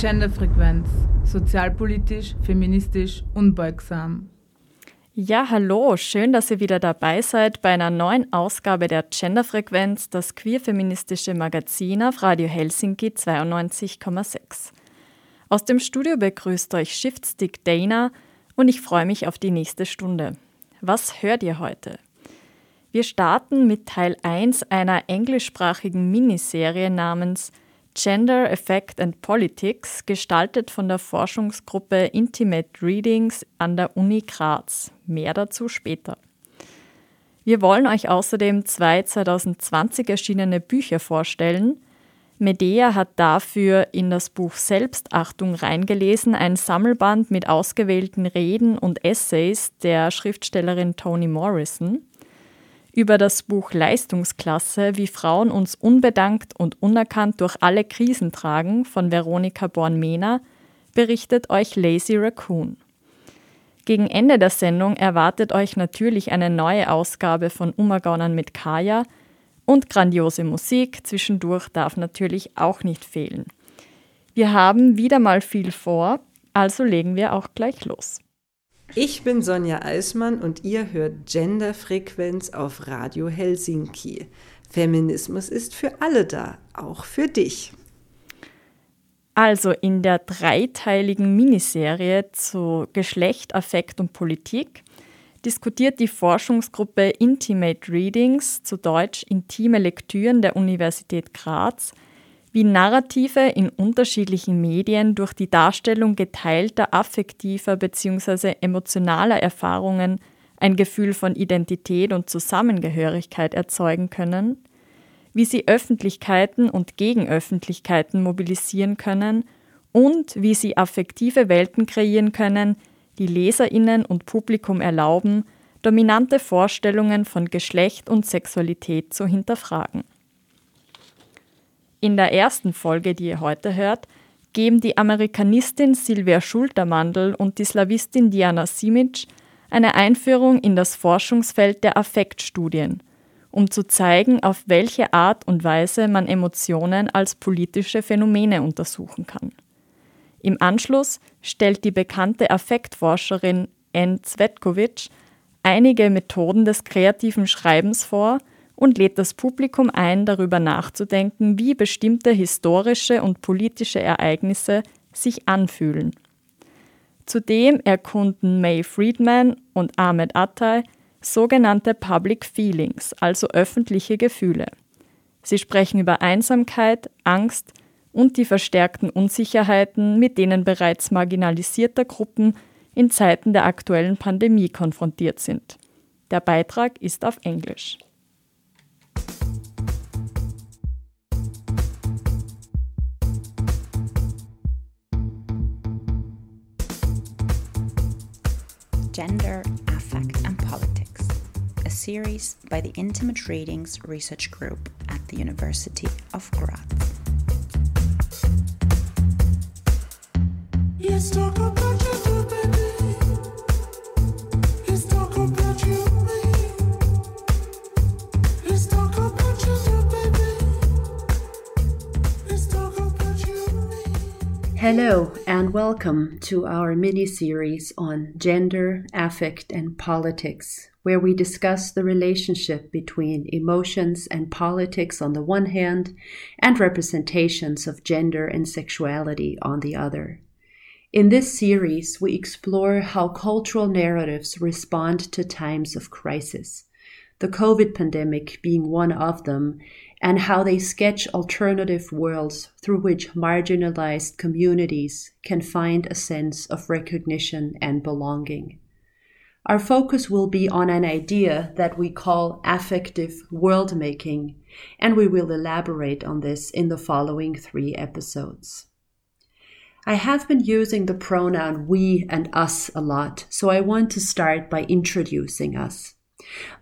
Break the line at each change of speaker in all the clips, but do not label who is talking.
Genderfrequenz. Sozialpolitisch, feministisch, unbeugsam.
Ja, hallo, schön, dass ihr wieder dabei seid bei einer neuen Ausgabe der Genderfrequenz, das queer-feministische Magazin auf Radio Helsinki 92,6. Aus dem Studio begrüßt euch Shiftstick Dana und ich freue mich auf die nächste Stunde. Was hört ihr heute? Wir starten mit Teil 1 einer englischsprachigen Miniserie namens Gender, Effect and Politics, gestaltet von der Forschungsgruppe Intimate Readings an der Uni Graz. Mehr dazu später. Wir wollen euch außerdem zwei 2020 erschienene Bücher vorstellen. Medea hat dafür in das Buch Selbstachtung reingelesen, ein Sammelband mit ausgewählten Reden und Essays der Schriftstellerin Toni Morrison über das Buch Leistungsklasse, wie Frauen uns unbedankt und unerkannt durch alle Krisen tragen von Veronika Born-Mehner, berichtet euch Lazy Raccoon. Gegen Ende der Sendung erwartet euch natürlich eine neue Ausgabe von Umagaunern mit Kaya und grandiose Musik zwischendurch darf natürlich auch nicht fehlen. Wir haben wieder mal viel vor, also legen wir auch gleich los.
Ich bin Sonja Eismann und ihr hört Genderfrequenz auf Radio Helsinki. Feminismus ist für alle da, auch für dich.
Also in der dreiteiligen Miniserie zu Geschlecht, Affekt und Politik diskutiert die Forschungsgruppe Intimate Readings, zu Deutsch Intime Lektüren der Universität Graz, wie Narrative in unterschiedlichen Medien durch die Darstellung geteilter affektiver bzw. emotionaler Erfahrungen ein Gefühl von Identität und Zusammengehörigkeit erzeugen können, wie sie Öffentlichkeiten und Gegenöffentlichkeiten mobilisieren können und wie sie affektive Welten kreieren können, die Leserinnen und Publikum erlauben, dominante Vorstellungen von Geschlecht und Sexualität zu hinterfragen. In der ersten Folge, die ihr heute hört, geben die Amerikanistin Silvia Schultermandel und die Slawistin Diana Simic eine Einführung in das Forschungsfeld der Affektstudien, um zu zeigen, auf welche Art und Weise man Emotionen als politische Phänomene untersuchen kann. Im Anschluss stellt die bekannte Affektforscherin Anne Zvetkovic einige Methoden des kreativen Schreibens vor und lädt das Publikum ein, darüber nachzudenken, wie bestimmte historische und politische Ereignisse sich anfühlen. Zudem erkunden May Friedman und Ahmed Attay sogenannte Public Feelings, also öffentliche Gefühle. Sie sprechen über Einsamkeit, Angst und die verstärkten Unsicherheiten, mit denen bereits marginalisierte Gruppen in Zeiten der aktuellen Pandemie konfrontiert sind. Der Beitrag ist auf Englisch.
Gender, Affect and Politics, a series by the Intimate Readings Research Group at the University of Graz. Hello, and welcome to our mini series on gender, affect, and politics, where we discuss the relationship between emotions and politics on the one hand, and representations of gender and sexuality on the other. In this series, we explore how cultural narratives respond to times of crisis, the COVID pandemic being one of them, and how they sketch alternative worlds through which marginalized communities can find a sense of recognition and belonging. Our focus will be on an idea that we call affective world making, and we will elaborate on this in the following three episodes. I have been using the pronoun we and us a lot, so I want to start by introducing us.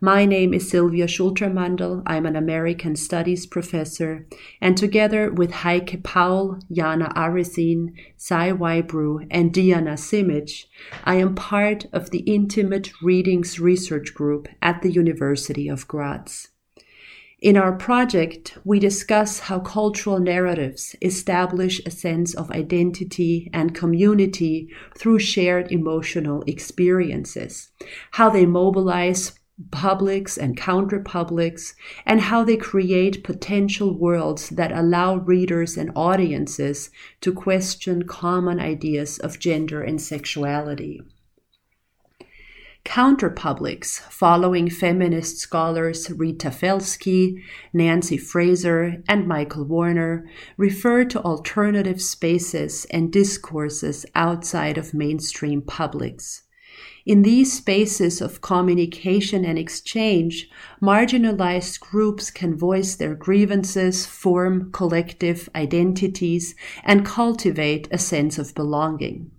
My name is Sylvia Schultermandel. I'm an American Studies professor, and together with Heike Paul, Jana Arisin, Sai Wybrew, and Diana Simic, I am part of the Intimate Readings Research Group at the University of Graz. In our project, we discuss how cultural narratives establish a sense of identity and community through shared emotional experiences, how they mobilize publics and counterpublics, and how they create potential worlds that allow readers and audiences to question common ideas of gender and sexuality. Counterpublics, following feminist scholars Rita Felsky, Nancy Fraser, and Michael Warner, refer to alternative spaces and discourses outside of mainstream publics. In these spaces of communication and exchange, marginalized groups can voice their grievances, form collective identities, and cultivate a sense of belonging.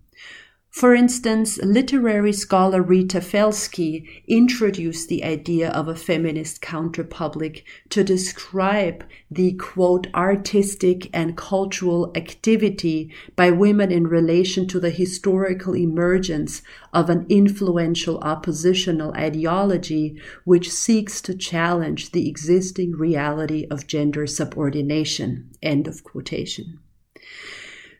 For instance, literary scholar Rita Felsky introduced the idea of a feminist counterpublic to describe the quote artistic and cultural activity by women in relation to the historical emergence of an influential oppositional ideology which seeks to challenge the existing reality of gender subordination. End of quotation.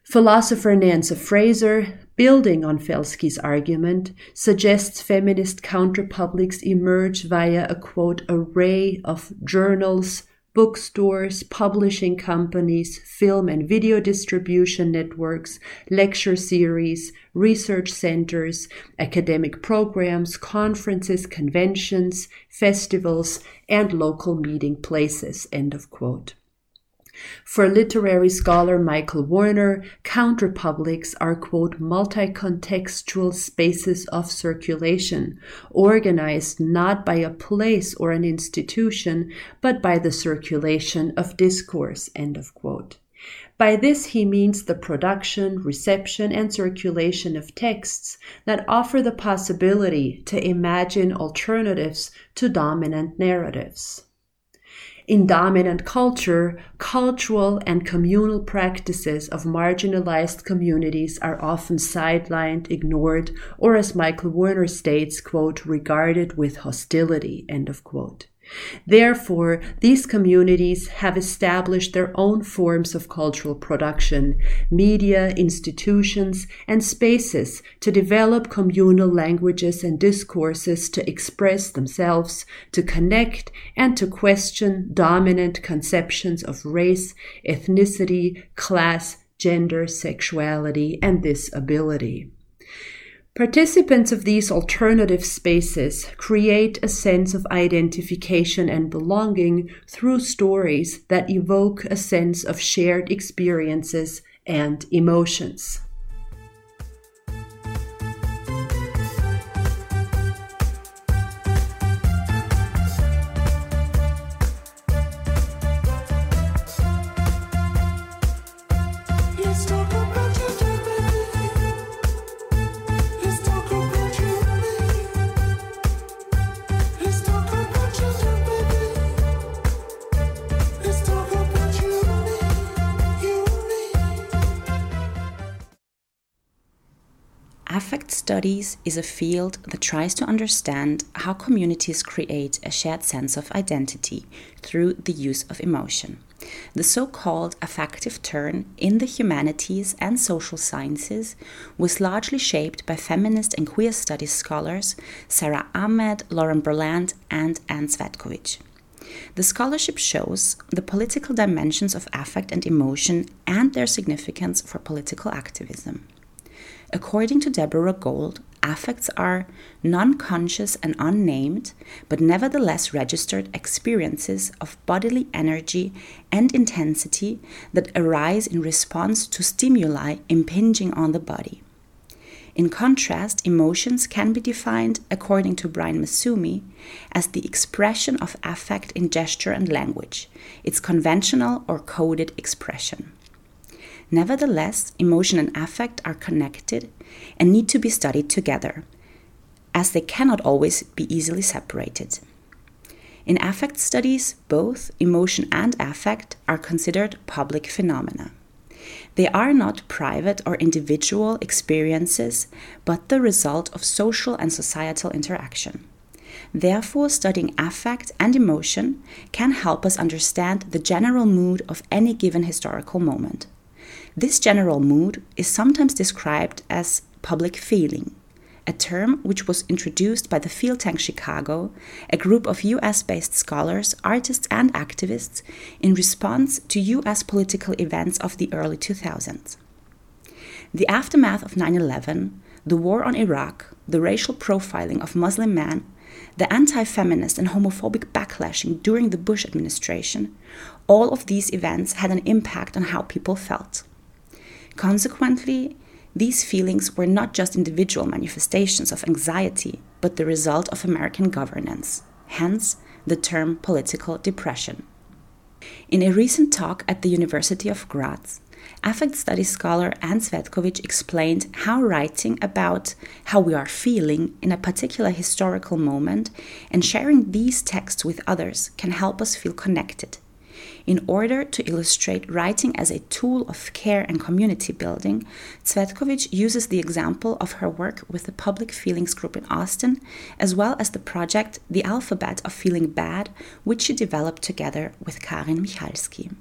Philosopher Nancy Fraser, building on Felsky's argument, suggests feminist counterpublics emerge via a quote array of journals, bookstores, publishing companies, film and video distribution networks, lecture series, research centers, academic programs, conferences, conventions, festivals, and local meeting places. End of quote. For literary scholar Michael Warner, counterpublics are, quote, multi-contextual spaces of circulation, organized not by a place or an institution, but by the circulation of discourse, end of quote. By this, he means the production, reception, and circulation of texts that offer the possibility to imagine alternatives to dominant narratives. In dominant culture, cultural and communal practices of marginalized communities are often sidelined, ignored, or as Michael Warner states, quote, regarded with hostility, end of quote. Therefore, these communities have established their own forms of cultural production, media, institutions, and spaces to develop communal languages and discourses to express themselves, to connect, and to question dominant conceptions of race, ethnicity, class, gender, sexuality, and disability. Participants of these alternative spaces create a sense of identification and belonging through stories that evoke a sense of shared experiences and emotions.
Studies is a field that tries to understand how communities create a shared sense of identity through the use of emotion. The so called affective turn in the humanities and social sciences was largely shaped by feminist and queer studies scholars Sarah Ahmed, Lauren Berlant, and Anne Cvetkovic. The scholarship shows the political dimensions of affect and emotion and their significance for political activism. According to Deborah Gold, affects are non conscious and unnamed, but nevertheless registered experiences of bodily energy and intensity that arise in response to stimuli impinging on the body. In contrast, emotions can be defined, according to Brian Masumi, as the expression of affect in gesture and language, its conventional or coded expression. Nevertheless, emotion and affect are connected and need to be studied together, as they cannot always be easily separated. In affect studies, both emotion and affect are considered public phenomena. They are not private or individual experiences, but the result of social and societal interaction. Therefore, studying affect and emotion can help us understand the general mood of any given historical moment. This general mood is sometimes described as public feeling, a term which was introduced by the Field Tank Chicago, a group of US based scholars, artists, and activists in response to US political events of the early 2000s. The aftermath of 9 11, the war on Iraq, the racial profiling of Muslim men, the anti feminist and homophobic backlashing during the Bush administration, all of these events had an impact on how people felt. Consequently, these feelings were not just individual manifestations of anxiety, but the result of American governance, hence the term political depression. In a recent talk at the University of Graz, affect studies scholar Anne Cvetkovic explained how writing about how we are feeling in a particular historical moment and sharing these texts with others can help us feel connected in order to illustrate writing as a tool of care and community building, Cvetkovic uses the example of her work with the Public Feelings Group in Austin, as well as the project The Alphabet of Feeling Bad, which she developed together with Karin Michalski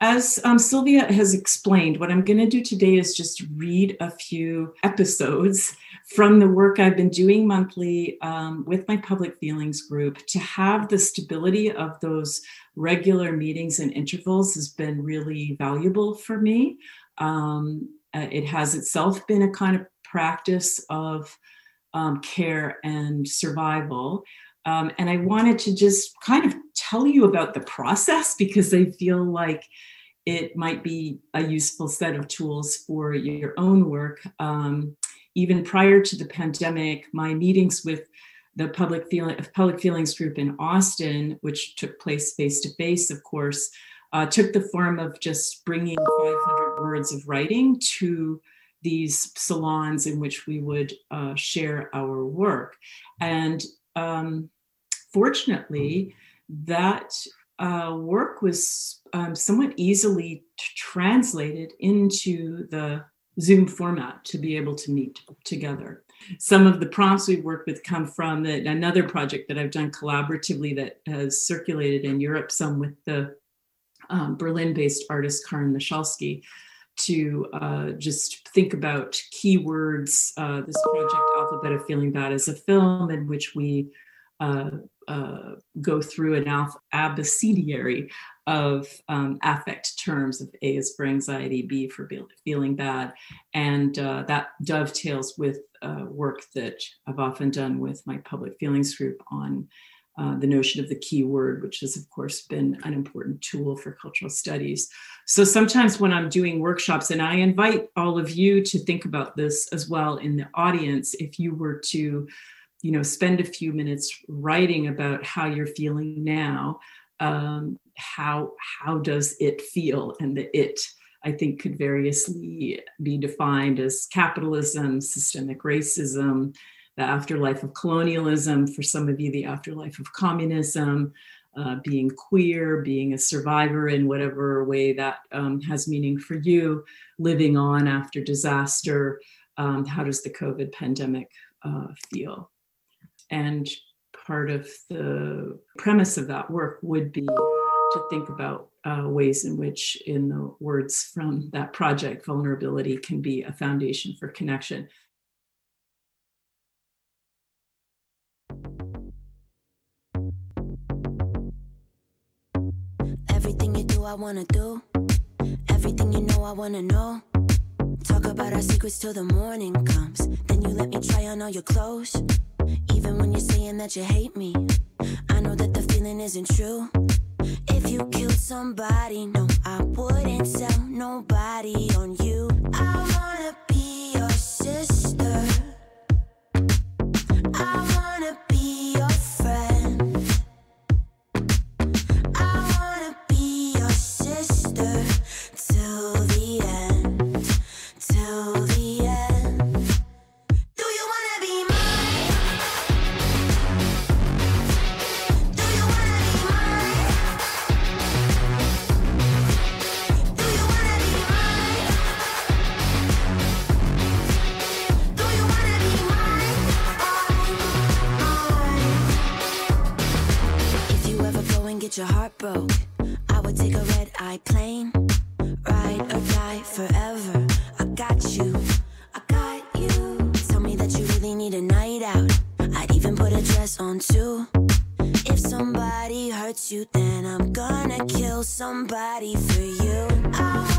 as um, Sylvia has explained, what I'm going to do today is just read a few episodes from the work I've been doing monthly um, with my public feelings group to have the stability of those regular meetings and intervals has been really valuable for me. Um, uh, it has itself been a kind of practice of um, care and survival. Um, and I wanted to just kind of tell you about the process because I feel like it might be a useful set of tools for your own work. Um, even prior to the pandemic, my meetings with the public feeling public feelings group in Austin, which took place face to face, of course, uh, took the form of just bringing 500 words of writing to these salons in which we would uh, share our work. And um, fortunately, that uh, work was um, somewhat easily t- translated into the Zoom format to be able to meet together. Some of the prompts we've worked with come from the, another project that I've done collaboratively that has circulated in Europe, some with the um, Berlin based artist Karin Michalski, to uh, just think about keywords. Uh, this project, Alphabet of Feeling Bad, is a film in which we uh, uh, go through an abecedary of um, affect terms of A is for anxiety, B for feeling bad. And uh, that dovetails with uh, work that I've often done with my public feelings group on uh, the notion of the keyword, which has, of course, been an important tool for cultural studies. So sometimes when I'm doing workshops, and I invite all of you to think about this as well in the audience, if you were to you know spend a few minutes writing about how you're feeling now um, how how does it feel? And the it i think could variously be defined as capitalism systemic racism the afterlife of colonialism for some of you the afterlife of communism uh, being queer being a survivor in whatever way that um, has meaning for you living on after disaster um, how does the covid pandemic uh, feel and part of the premise of that work would be to think about uh, ways in which, in the words from that project, vulnerability can be a foundation for connection.
Everything you do, I wanna do. Everything you know, I wanna know. Talk about our secrets till the morning comes. Then you let me try on all your clothes. Even when you're saying that you hate me, I know that the feeling isn't true. If you killed somebody, no, I wouldn't tell nobody on you. I wanna be your sister. I
plain ride or die forever. I got you, I got you. Tell me that you really need a night out. I'd even put a dress on too. If somebody hurts you, then I'm gonna kill somebody for you. I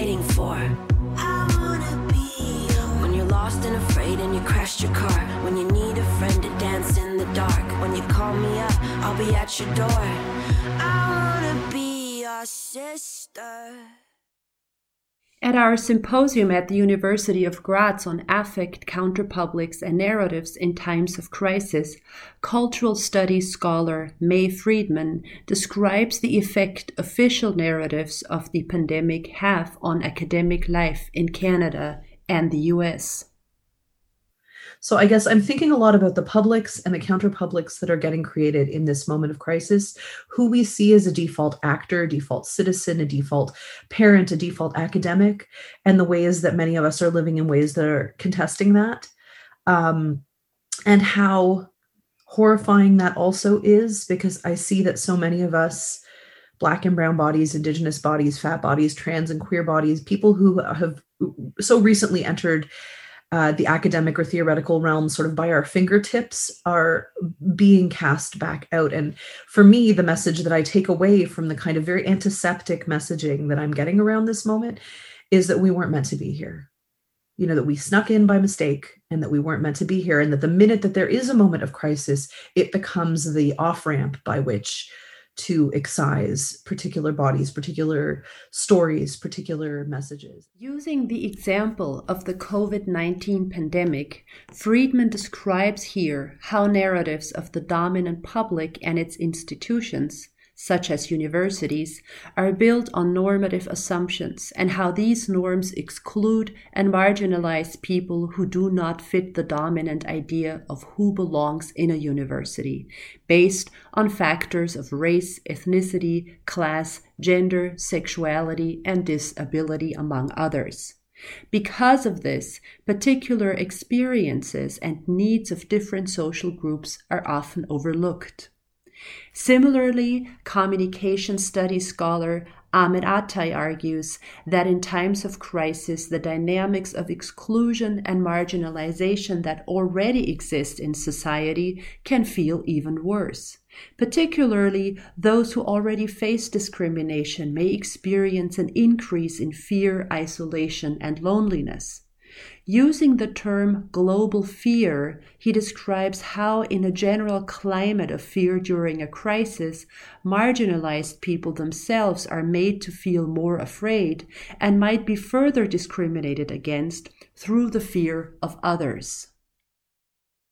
fighting
our symposium at the University of Graz on affect, counterpublics, and narratives in times of crisis, cultural studies scholar May Friedman describes the effect official narratives of the pandemic have on academic life in Canada and the US.
So I guess I'm thinking a lot about the publics and the counterpublics that are getting created in this moment of crisis, who we see as a default actor, default citizen, a default parent, a default academic, and the ways that many of us are living in ways that are contesting that. Um, and how horrifying that also is, because I see that so many of us, Black and brown bodies, Indigenous bodies, fat bodies, trans and queer bodies, people who have so recently entered uh, the academic or theoretical realm sort of by our fingertips are being cast back out. And for me, the message that I take away from the kind of very antiseptic messaging that I'm getting around this moment is that we weren't meant to be here. You know, that we snuck in by mistake and that we weren't meant to be here. And that the minute that there is a moment of crisis, it becomes the off ramp by which to excise particular bodies, particular stories, particular messages.
Using the example of the COVID 19 pandemic, Friedman describes here how narratives of the dominant public and its institutions, such as universities, are built on normative assumptions and how these norms exclude and marginalize people who do not fit the dominant idea of who belongs in a university, based on factors of race, ethnicity, class, gender, sexuality, and disability, among others. Because of this, particular experiences and needs of different social groups are often overlooked. Similarly, communication studies scholar Ahmed Attai argues that in times of crisis, the dynamics of exclusion and marginalization that already exist in society can feel even worse. Particularly, those who already face discrimination may experience an increase in fear, isolation, and loneliness. Using the term global fear, he describes how, in a general climate of fear during a crisis, marginalized people themselves are made to feel more afraid and might be further discriminated against through the fear of others.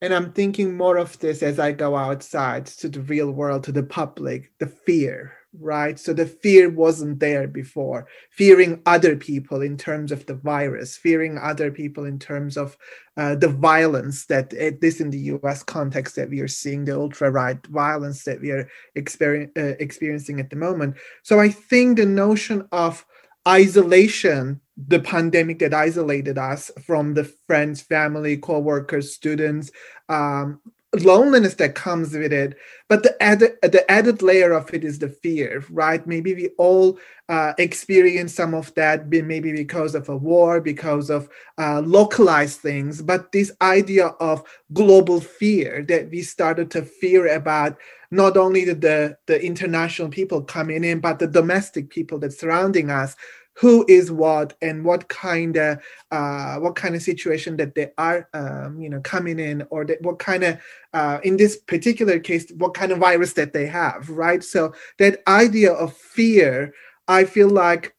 And I'm thinking more of this as I go outside to the real world, to the public, the fear, right? So the fear wasn't there before. Fearing other people in terms of the virus, fearing other people in terms of uh, the violence that at this in the US context that we are seeing, the ultra right violence that we are exper- uh, experiencing at the moment. So I think the notion of isolation the pandemic that isolated us from the friends family co-workers students um, loneliness that comes with it but the added the added layer of it is the fear right? Maybe we all uh, experience some of that maybe because of a war because of uh, localized things but this idea of global fear that we started to fear about not only the, the, international people coming in but the domestic people that surrounding us who is what and what kind of uh, what kind of situation that they are um, you know coming in or that what kind of uh, in this particular case what kind of virus that they have right? So that idea of fear i feel like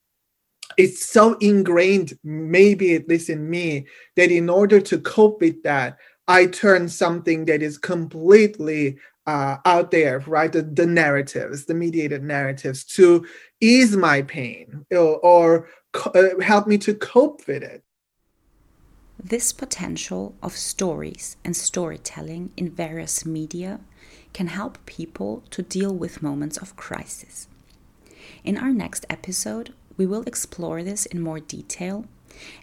it's so ingrained maybe at least in me that in order to cope with that i turn something that is completely uh, out there, right? The, the, narratives, the mediated narratives to ease my pain or, or uh, help me to cope with it.
This potential of stories and storytelling in various media can help people to deal with moments of crisis. In our next episode, we will explore this in more detail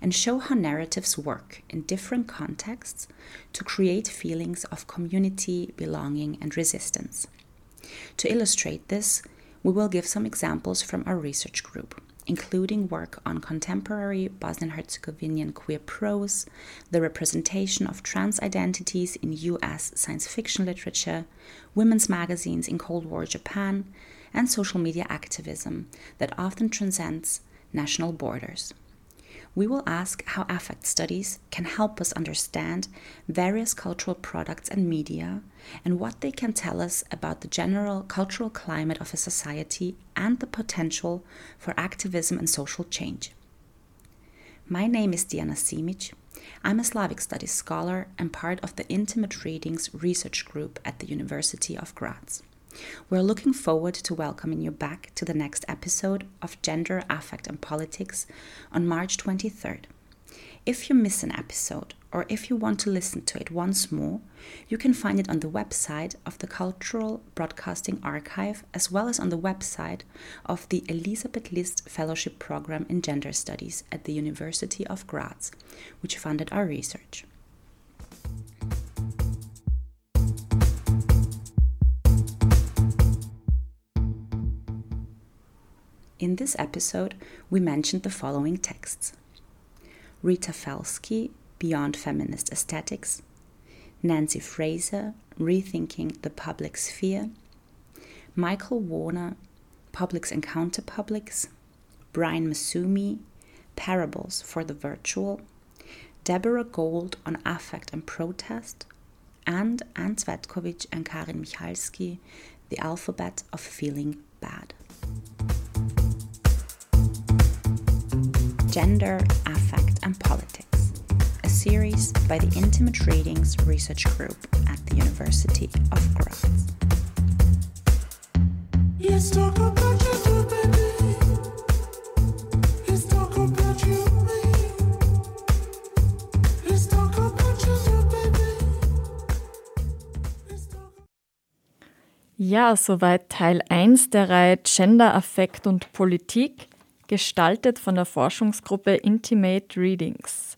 and show how narratives work in different contexts to create feelings of community, belonging, and resistance. To illustrate this, we will give some examples from our research group, including work on contemporary Bosnian Herzegovinian queer prose, the representation of trans identities in US science fiction literature, women's magazines in Cold War Japan, and social media activism that often transcends national borders we will ask how affect studies can help us understand various cultural products and media and what they can tell us about the general cultural climate of a society and the potential for activism and social change. My name is Diana Simic. I'm a Slavic Studies scholar and part of the Intimate Readings research group at the University of Graz. We're looking forward to welcoming you back to the next episode of Gender, Affect and Politics on March 23rd. If you miss an episode or if you want to listen to it once more, you can find it on the website of the Cultural Broadcasting Archive as well as on the website of the Elisabeth List Fellowship Program in Gender Studies at the University of Graz, which funded our research. In this episode, we mentioned the following texts. Rita Felski, Beyond Feminist Aesthetics, Nancy Fraser, Rethinking the Public Sphere, Michael Warner, Publics and Counterpublics, Brian Masumi, Parables for the Virtual, Deborah Gold on Affect and Protest, and Anne Cvetkovic and Karin Michalski, The Alphabet of Feeling Bad. Gender, Affect and Politics, a series by the Intimate Readings Research Group at the University of Graz. Let's talk about gender, baby. Let's talk about you.
Ja, soweit Teil 1 der Reihe Gender, Affekt und Politik gestaltet von der Forschungsgruppe Intimate Readings.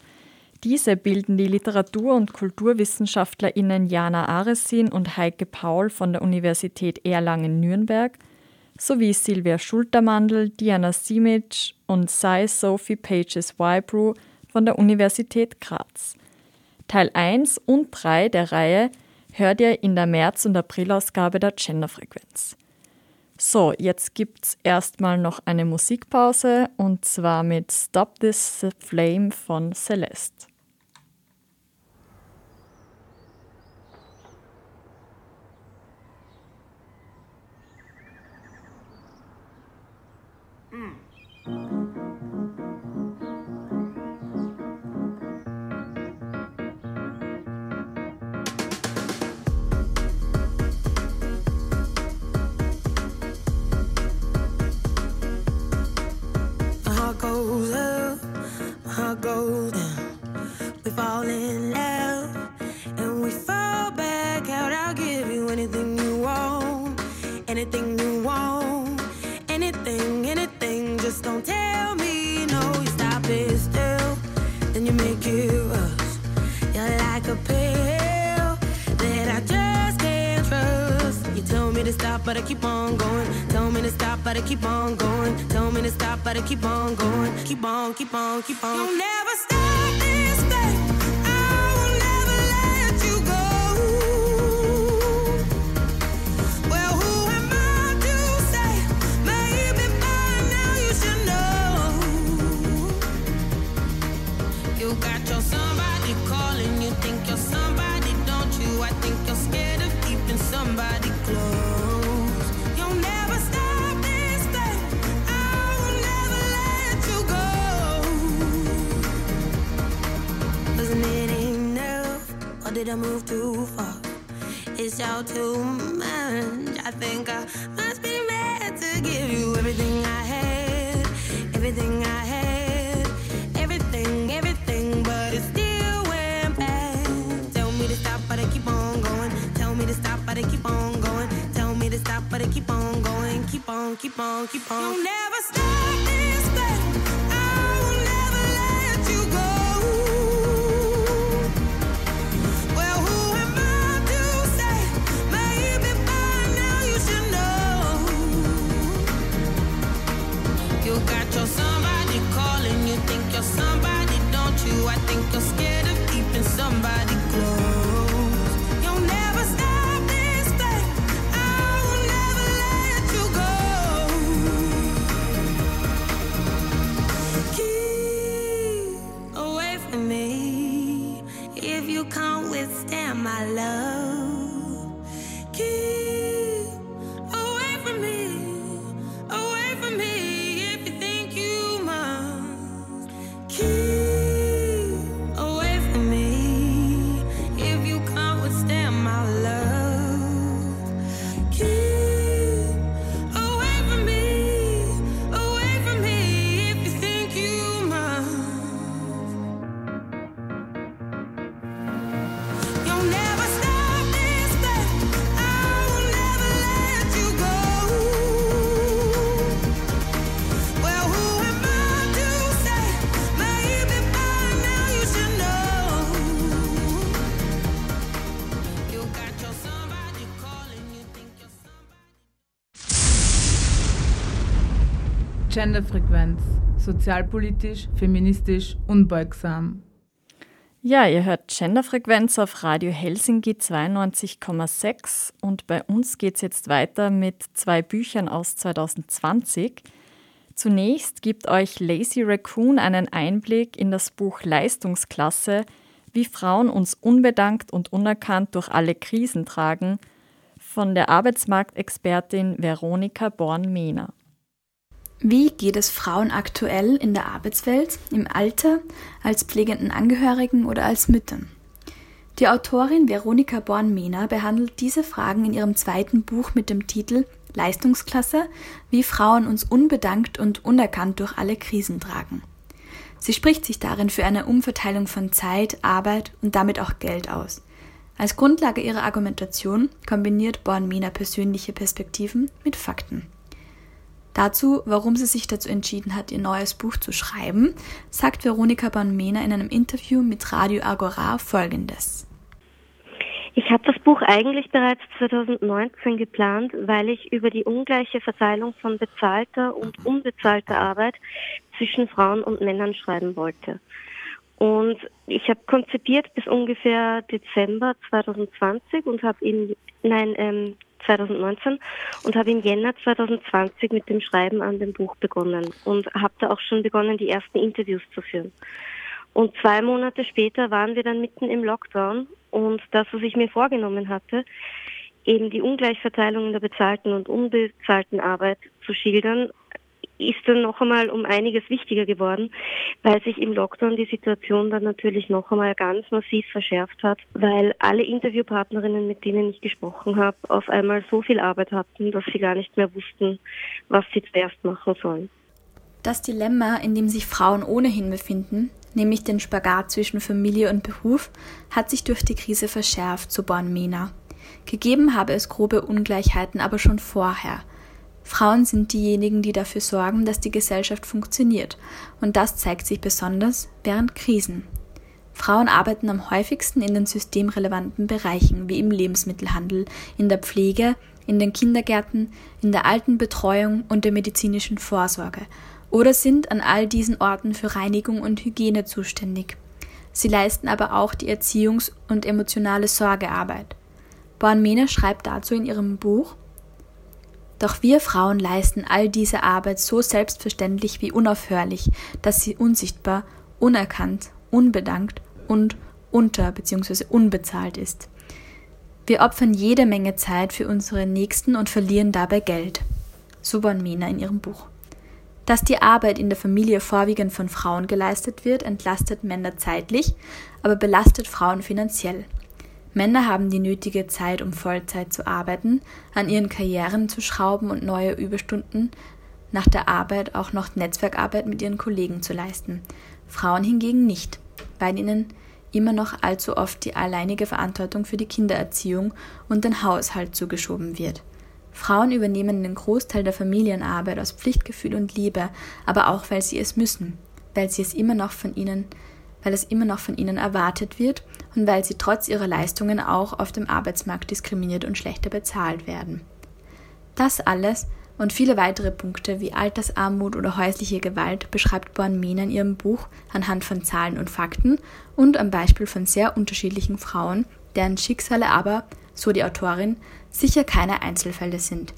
Diese bilden die Literatur- und KulturwissenschaftlerInnen Jana Aresin und Heike Paul von der Universität Erlangen-Nürnberg sowie Silvia Schultermandl, Diana Simic und Sai Sophie Pages Wybrew von der Universität Graz. Teil 1 und 3 der Reihe hört ihr in der März- und Aprilausgabe der Genderfrequenz. So, jetzt gibt's erstmal noch eine Musikpause und zwar mit Stop This Flame von Celeste.
you make it rush. You're like a pill that I
I keep on going. Tell me to stop, I keep on going. Keep on, keep on, keep on. You'll never did I move too far? It's all too much. I think I must be mad to give you everything I had. Everything I had. Everything, everything, but it still went bad. Tell me to stop, but I keep on going. Tell me to stop, but I keep on going. Tell me to stop, but I keep on going. Keep on, keep on, keep on. You'll never
Genderfrequenz. Sozialpolitisch, feministisch, unbeugsam.
Ja, ihr hört Genderfrequenz auf Radio Helsinki 92,6 und bei uns geht es jetzt weiter mit zwei Büchern aus 2020. Zunächst gibt euch Lazy Raccoon einen Einblick in das Buch Leistungsklasse, wie Frauen uns unbedankt und unerkannt durch alle Krisen tragen, von der Arbeitsmarktexpertin Veronika Born-Mehner.
Wie geht es Frauen aktuell in der Arbeitswelt, im Alter, als pflegenden Angehörigen oder als Müttern? Die Autorin Veronika Born-Mehner behandelt diese Fragen in ihrem zweiten Buch mit dem Titel Leistungsklasse, wie Frauen uns unbedankt und unerkannt durch alle Krisen tragen. Sie spricht sich darin für eine Umverteilung von Zeit, Arbeit und damit auch Geld aus. Als Grundlage ihrer Argumentation kombiniert Born-Mehner persönliche Perspektiven mit Fakten. Dazu, warum sie sich dazu entschieden hat, ihr neues Buch zu schreiben, sagt Veronika Born-Mehner in einem Interview mit Radio Agora folgendes.
Ich habe das Buch eigentlich bereits 2019 geplant, weil ich über die ungleiche Verteilung von bezahlter und unbezahlter Arbeit zwischen Frauen und Männern schreiben wollte. Und ich habe konzipiert bis ungefähr Dezember 2020 und habe in nein ähm, 2019 und habe im Jänner 2020 mit dem Schreiben an dem Buch begonnen und habe da auch schon begonnen, die ersten Interviews zu führen. Und zwei Monate später waren wir dann mitten im Lockdown und das, was ich mir vorgenommen hatte, eben die Ungleichverteilung in der bezahlten und unbezahlten Arbeit zu schildern, ist dann noch einmal um einiges wichtiger geworden, weil sich im Lockdown die Situation dann natürlich noch einmal ganz massiv verschärft hat, weil alle Interviewpartnerinnen, mit denen ich gesprochen habe, auf einmal so viel Arbeit hatten, dass sie gar nicht mehr wussten, was sie zuerst machen sollen.
Das Dilemma, in dem sich Frauen ohnehin befinden, nämlich den Spagat zwischen Familie und Beruf, hat sich durch die Krise verschärft, so Born-Mehner. Gegeben habe es grobe Ungleichheiten aber schon vorher. Frauen sind diejenigen, die dafür sorgen, dass die Gesellschaft funktioniert, und das zeigt sich besonders während Krisen. Frauen arbeiten am häufigsten in den systemrelevanten Bereichen wie im Lebensmittelhandel, in der Pflege, in den Kindergärten, in der Altenbetreuung und der medizinischen Vorsorge oder sind an all diesen Orten für Reinigung und Hygiene zuständig. Sie leisten aber auch die Erziehungs- und emotionale Sorgearbeit. Born-Mene schreibt dazu in ihrem Buch, doch wir Frauen leisten all diese Arbeit so selbstverständlich wie unaufhörlich, dass sie unsichtbar, unerkannt, unbedankt und unter bzw. unbezahlt ist. Wir opfern jede Menge Zeit für unsere Nächsten und verlieren dabei Geld. So Bonmina in ihrem Buch. Dass die Arbeit in der Familie vorwiegend von Frauen geleistet wird, entlastet Männer zeitlich, aber belastet Frauen finanziell. Männer haben die nötige Zeit, um Vollzeit zu arbeiten, an ihren Karrieren zu schrauben und neue Überstunden nach der Arbeit auch noch Netzwerkarbeit mit ihren Kollegen zu leisten. Frauen hingegen nicht, weil ihnen immer noch allzu oft die alleinige Verantwortung für die Kindererziehung und den Haushalt zugeschoben wird. Frauen übernehmen den Großteil der Familienarbeit aus Pflichtgefühl und Liebe, aber auch weil sie es müssen, weil sie es immer noch von ihnen, weil es immer noch von ihnen erwartet wird und weil sie trotz ihrer Leistungen auch auf dem Arbeitsmarkt diskriminiert und schlechter bezahlt werden. Das alles und viele weitere Punkte wie Altersarmut oder häusliche Gewalt beschreibt Born-Mena in ihrem Buch anhand von Zahlen und Fakten und am Beispiel von sehr unterschiedlichen Frauen, deren Schicksale aber, so die Autorin, sicher keine Einzelfälle sind.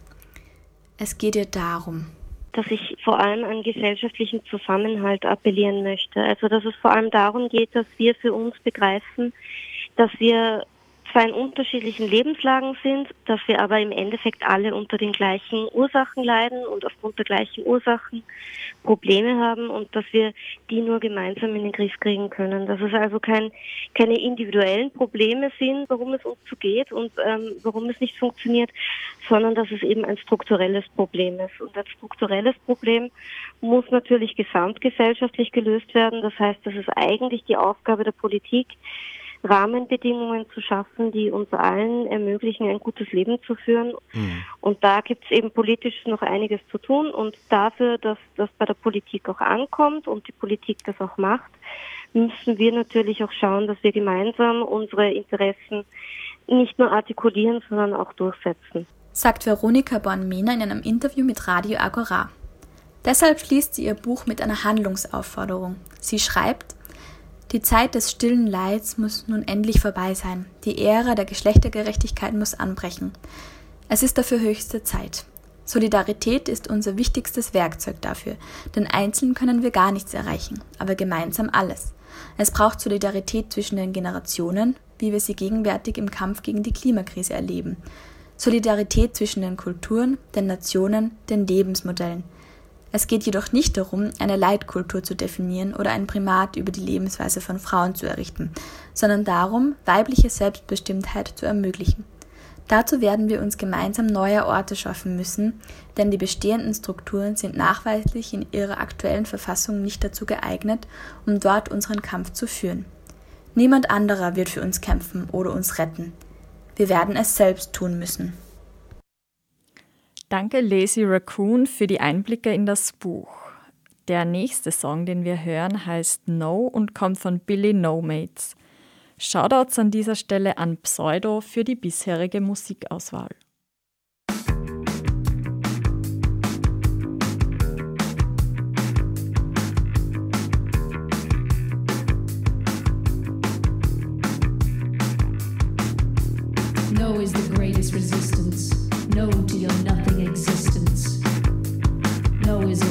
Es geht ihr darum,
dass ich vor allem an gesellschaftlichen Zusammenhalt appellieren möchte. Also dass es vor allem darum geht, dass wir für uns begreifen, dass wir zwar in unterschiedlichen Lebenslagen sind, dass wir aber im Endeffekt alle unter den gleichen Ursachen leiden und aufgrund der gleichen Ursachen Probleme haben und dass wir die nur gemeinsam in den Griff kriegen können. Dass es also kein, keine individuellen Probleme sind, warum es uns so geht und ähm, warum es nicht funktioniert, sondern dass es eben ein strukturelles Problem ist. Und ein strukturelles Problem muss natürlich gesamtgesellschaftlich gelöst werden. Das heißt, das ist eigentlich die Aufgabe der Politik, Rahmenbedingungen zu schaffen, die uns allen ermöglichen, ein gutes Leben zu führen. Mhm. Und da gibt es eben politisch noch einiges zu tun. Und dafür, dass das bei der Politik auch ankommt und die Politik das auch macht, müssen wir natürlich auch schauen, dass wir gemeinsam unsere Interessen nicht nur artikulieren, sondern auch durchsetzen.
Sagt Veronika Born-Mehner in einem Interview mit Radio Agora. Deshalb schließt sie ihr Buch mit einer Handlungsaufforderung. Sie schreibt, die Zeit des stillen Leids muss nun endlich vorbei sein. Die Ära der Geschlechtergerechtigkeit muss anbrechen. Es ist dafür höchste Zeit. Solidarität ist unser wichtigstes Werkzeug dafür, denn einzeln können wir gar nichts erreichen, aber gemeinsam alles. Es braucht Solidarität zwischen den Generationen, wie wir sie gegenwärtig im Kampf gegen die Klimakrise erleben. Solidarität zwischen den Kulturen, den Nationen, den Lebensmodellen. Es geht jedoch nicht darum, eine Leitkultur zu definieren oder ein Primat über die Lebensweise von Frauen zu errichten, sondern darum, weibliche Selbstbestimmtheit zu ermöglichen. Dazu werden wir uns gemeinsam neue Orte schaffen müssen, denn die bestehenden Strukturen sind nachweislich in ihrer aktuellen Verfassung nicht dazu geeignet, um dort unseren Kampf zu führen. Niemand anderer wird für uns kämpfen oder uns retten. Wir werden es selbst tun müssen.
Danke Lazy Raccoon für die Einblicke in das Buch. Der nächste Song, den wir hören, heißt No und kommt von Billy No Mates. Shoutouts an dieser Stelle an Pseudo für die bisherige Musikauswahl.
No is the greatest resistance. No to your nothing. Is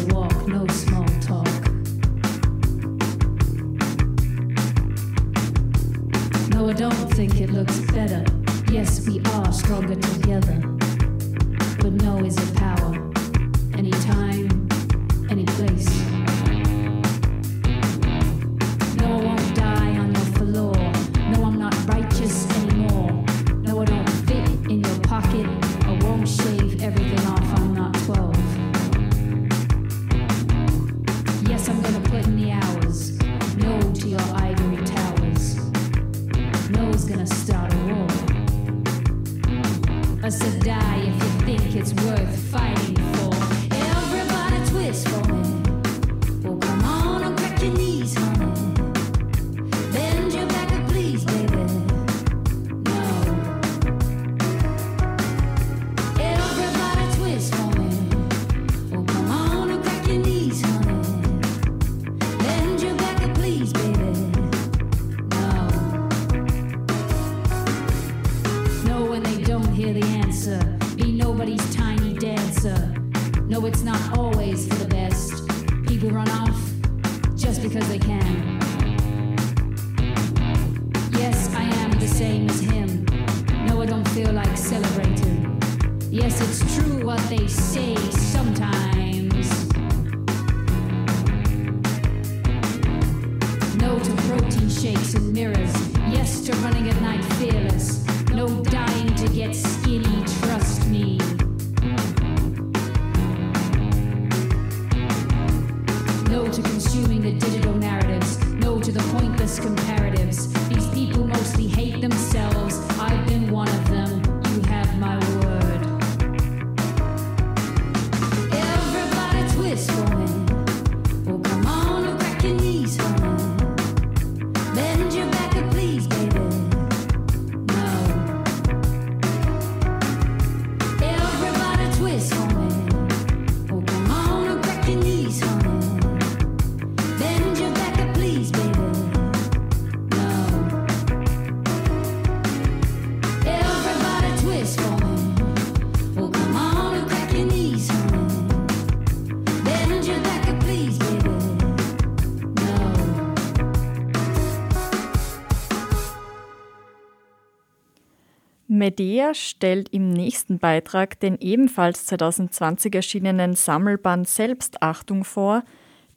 Medea stellt im nächsten Beitrag den ebenfalls 2020 erschienenen Sammelband Selbstachtung vor,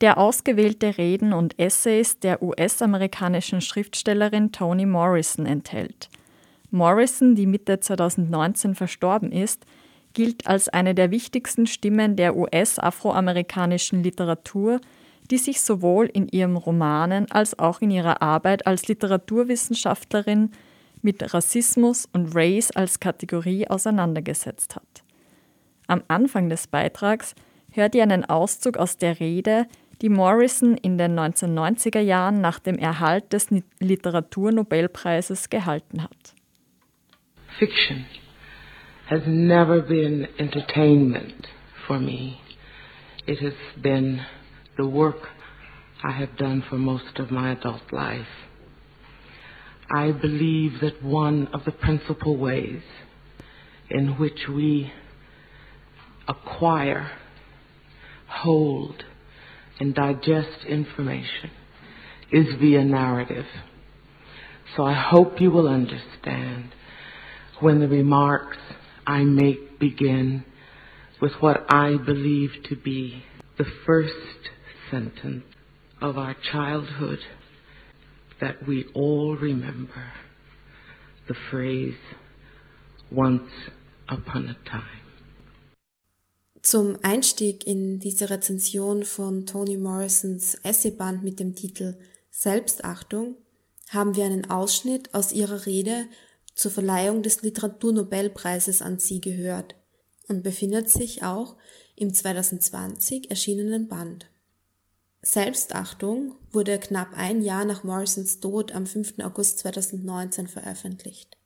der ausgewählte Reden und Essays der US-amerikanischen Schriftstellerin Toni Morrison enthält. Morrison, die Mitte 2019 verstorben ist, gilt als eine der wichtigsten Stimmen der US-afroamerikanischen Literatur, die sich sowohl in ihren Romanen als auch in ihrer Arbeit als Literaturwissenschaftlerin mit Rassismus und Race als Kategorie auseinandergesetzt hat. Am Anfang des Beitrags hört ihr einen Auszug aus der Rede, die Morrison in den 1990er Jahren nach dem Erhalt des Literaturnobelpreises gehalten hat.
Fiction has never been entertainment for me. It has been the work I have done for most of my adult life. I believe that one of the principal ways in which we acquire, hold, and digest information is via narrative. So I hope you will understand when the remarks I make begin with what I believe to be the first sentence of our childhood that we all remember the phrase, once upon a time.
Zum Einstieg in diese Rezension von Toni Morrisons Essayband mit dem Titel Selbstachtung haben wir einen Ausschnitt aus ihrer Rede zur Verleihung des Literaturnobelpreises an sie gehört und befindet sich auch im 2020 erschienenen Band. Selbstachtung wurde knapp ein Jahr nach Morrisons Tod am 5. August 2019 veröffentlicht.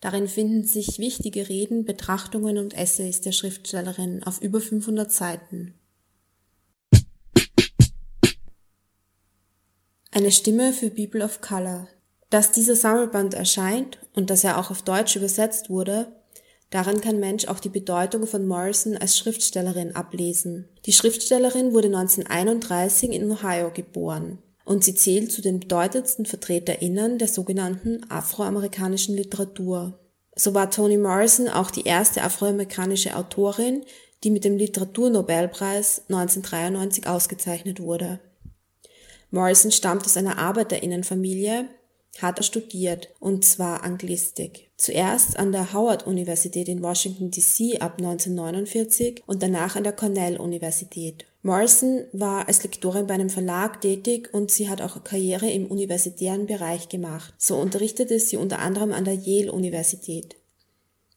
Darin finden sich wichtige Reden, Betrachtungen und Essays der Schriftstellerin auf über 500 Seiten. Eine Stimme für People of Color. Dass dieser Sammelband erscheint und dass er auch auf Deutsch übersetzt wurde, daran kann Mensch auch die Bedeutung von Morrison als Schriftstellerin ablesen. Die Schriftstellerin wurde 1931 in Ohio geboren und sie zählt zu den bedeutendsten VertreterInnen der sogenannten afroamerikanischen Literatur. So war Toni Morrison auch die erste afroamerikanische Autorin, die mit dem Literaturnobelpreis 1993 ausgezeichnet wurde. Morrison stammt aus einer Arbeiterinnenfamilie, hat er studiert, und zwar Anglistik. Zuerst an der Howard-Universität in Washington DC ab 1949 und danach an der Cornell-Universität. Morrison war als Lektorin bei einem Verlag tätig und sie hat auch Karriere im universitären Bereich gemacht. So unterrichtete sie unter anderem an der Yale-Universität.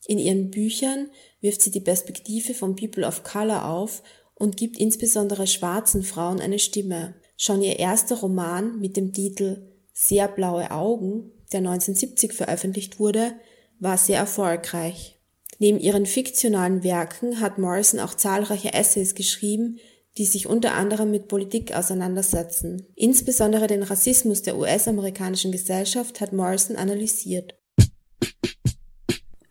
In ihren Büchern wirft sie die Perspektive von People of Color auf und gibt insbesondere schwarzen Frauen eine Stimme. Schon ihr erster Roman mit dem Titel Sehr blaue Augen, der 1970 veröffentlicht wurde, war sehr erfolgreich. Neben ihren fiktionalen Werken hat Morrison auch zahlreiche Essays geschrieben, die sich unter anderem mit Politik auseinandersetzen. Insbesondere den Rassismus der US-amerikanischen Gesellschaft hat Morrison analysiert.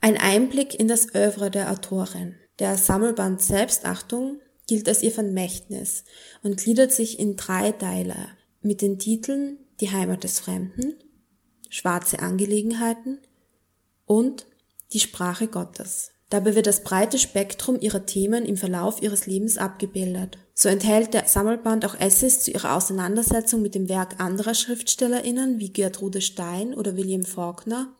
Ein Einblick in das Övre der Autorin. Der Sammelband Selbstachtung gilt als ihr Vermächtnis und gliedert sich in drei Teile mit den Titeln Die Heimat des Fremden, Schwarze Angelegenheiten und Die Sprache Gottes. Dabei wird das breite Spektrum ihrer Themen im Verlauf ihres Lebens abgebildet. So enthält der Sammelband auch Essays zu ihrer Auseinandersetzung mit dem Werk anderer SchriftstellerInnen wie Gertrude Stein oder William Faulkner,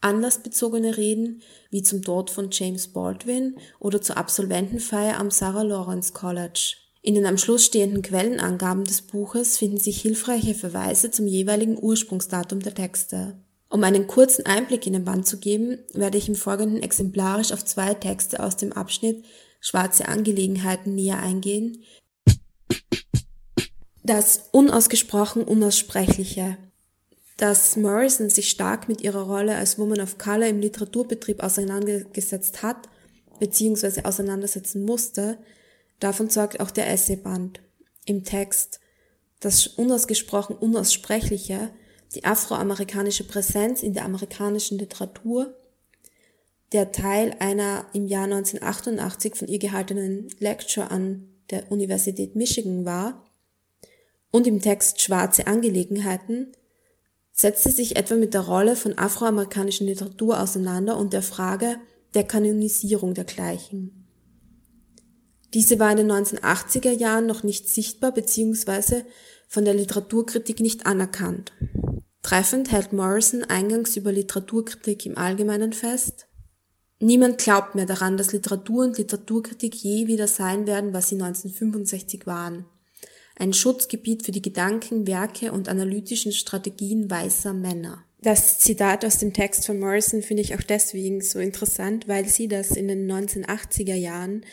anlassbezogene Reden wie zum Tod von James Baldwin oder zur Absolventenfeier am Sarah Lawrence College. In den am Schluss stehenden Quellenangaben des Buches finden sich hilfreiche Verweise zum jeweiligen Ursprungsdatum der Texte. Um einen kurzen Einblick in den Band zu geben, werde ich im Folgenden exemplarisch auf zwei Texte aus dem Abschnitt Schwarze Angelegenheiten näher eingehen. Das unausgesprochen Unaussprechliche. Dass Morrison sich stark mit ihrer Rolle als Woman of Color im Literaturbetrieb auseinandergesetzt hat, beziehungsweise auseinandersetzen musste, davon zeugt auch der Essayband. Im Text Das unausgesprochen Unaussprechliche die afroamerikanische Präsenz in der amerikanischen Literatur, der Teil einer im Jahr 1988 von ihr gehaltenen Lecture an der Universität Michigan war, und im Text Schwarze Angelegenheiten, setzte sich etwa mit der Rolle von afroamerikanischen Literatur auseinander und der Frage der Kanonisierung dergleichen. Diese war in den 1980er Jahren noch nicht sichtbar bzw. von der Literaturkritik nicht anerkannt. Treffend hält Morrison eingangs über Literaturkritik im Allgemeinen fest. Niemand glaubt mehr daran, dass Literatur und Literaturkritik je wieder sein werden, was sie 1965 waren. Ein Schutzgebiet für die Gedanken, Werke und analytischen Strategien weißer Männer. Das Zitat aus dem Text von Morrison finde ich auch deswegen so interessant, weil sie das in den 1980er Jahren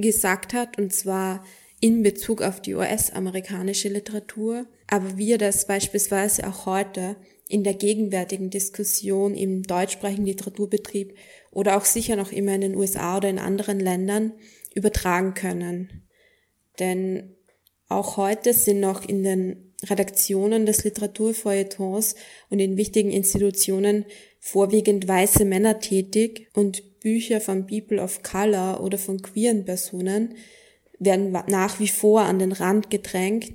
gesagt hat, und zwar in Bezug auf die US-amerikanische Literatur, aber wir das beispielsweise auch heute in der gegenwärtigen Diskussion im deutschsprachigen Literaturbetrieb oder auch sicher noch immer in den USA oder in anderen Ländern übertragen können. Denn auch heute sind noch in den Redaktionen des Literaturfeuilletons und in wichtigen Institutionen vorwiegend weiße Männer tätig und Bücher von People of Color oder von queeren Personen werden nach wie vor an den Rand gedrängt,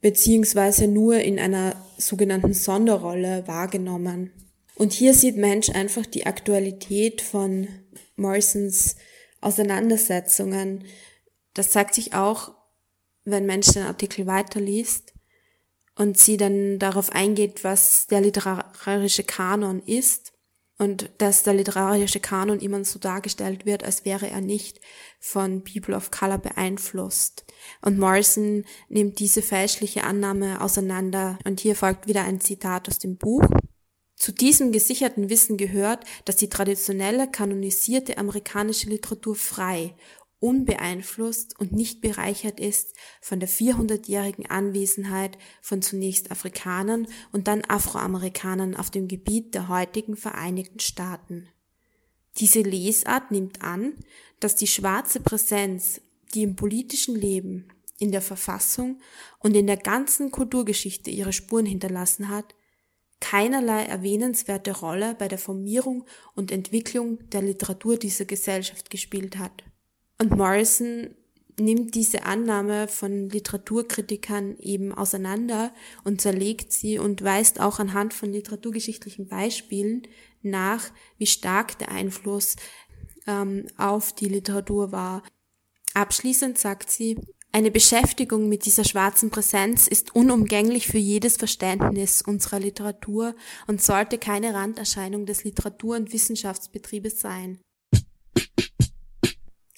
beziehungsweise nur in einer sogenannten Sonderrolle wahrgenommen. Und hier sieht Mensch einfach die Aktualität von Morrisons Auseinandersetzungen. Das zeigt sich auch, wenn Mensch den Artikel weiterliest und sie dann darauf eingeht, was der literarische Kanon ist und dass der literarische Kanon immer so dargestellt wird, als wäre er nicht von People of Color beeinflusst. Und Morrison nimmt diese fälschliche Annahme auseinander und hier folgt wieder ein Zitat aus dem Buch. Zu diesem gesicherten Wissen gehört, dass die traditionelle kanonisierte amerikanische Literatur frei unbeeinflusst und nicht bereichert ist von der 400-jährigen Anwesenheit von zunächst Afrikanern und dann Afroamerikanern auf dem Gebiet der heutigen Vereinigten Staaten. Diese Lesart nimmt an, dass die schwarze Präsenz, die im politischen Leben, in der Verfassung und in der ganzen Kulturgeschichte ihre Spuren hinterlassen hat, keinerlei erwähnenswerte Rolle bei der Formierung und Entwicklung der Literatur dieser Gesellschaft gespielt hat. Und Morrison nimmt diese Annahme von Literaturkritikern eben auseinander und zerlegt sie und weist auch anhand von literaturgeschichtlichen Beispielen nach, wie stark der Einfluss ähm, auf die Literatur war. Abschließend sagt sie, eine Beschäftigung mit dieser schwarzen Präsenz ist unumgänglich für jedes Verständnis unserer Literatur und sollte keine Randerscheinung des Literatur- und Wissenschaftsbetriebes sein.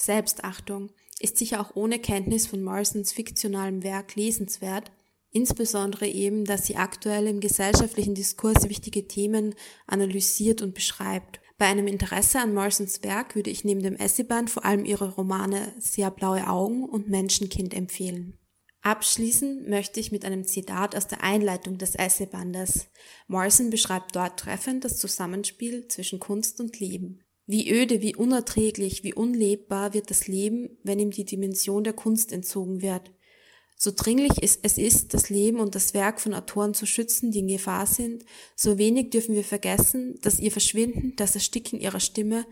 Selbstachtung ist sicher auch ohne Kenntnis von Morrisons fiktionalem Werk lesenswert, insbesondere eben, dass sie aktuell im gesellschaftlichen Diskurs wichtige Themen analysiert und beschreibt. Bei einem Interesse an Morrisons Werk würde ich neben dem Essayband vor allem ihre Romane Sehr blaue Augen und Menschenkind empfehlen. Abschließen möchte ich mit einem Zitat aus der Einleitung des Essaybandes. Morrison beschreibt dort treffend das Zusammenspiel zwischen Kunst und Leben. Wie öde, wie unerträglich, wie unlebbar wird das Leben, wenn ihm die Dimension der Kunst entzogen wird. So dringlich es ist, das Leben und das Werk von Autoren zu schützen, die in Gefahr sind, so wenig dürfen wir vergessen, dass ihr Verschwinden, das Ersticken ihrer Stimme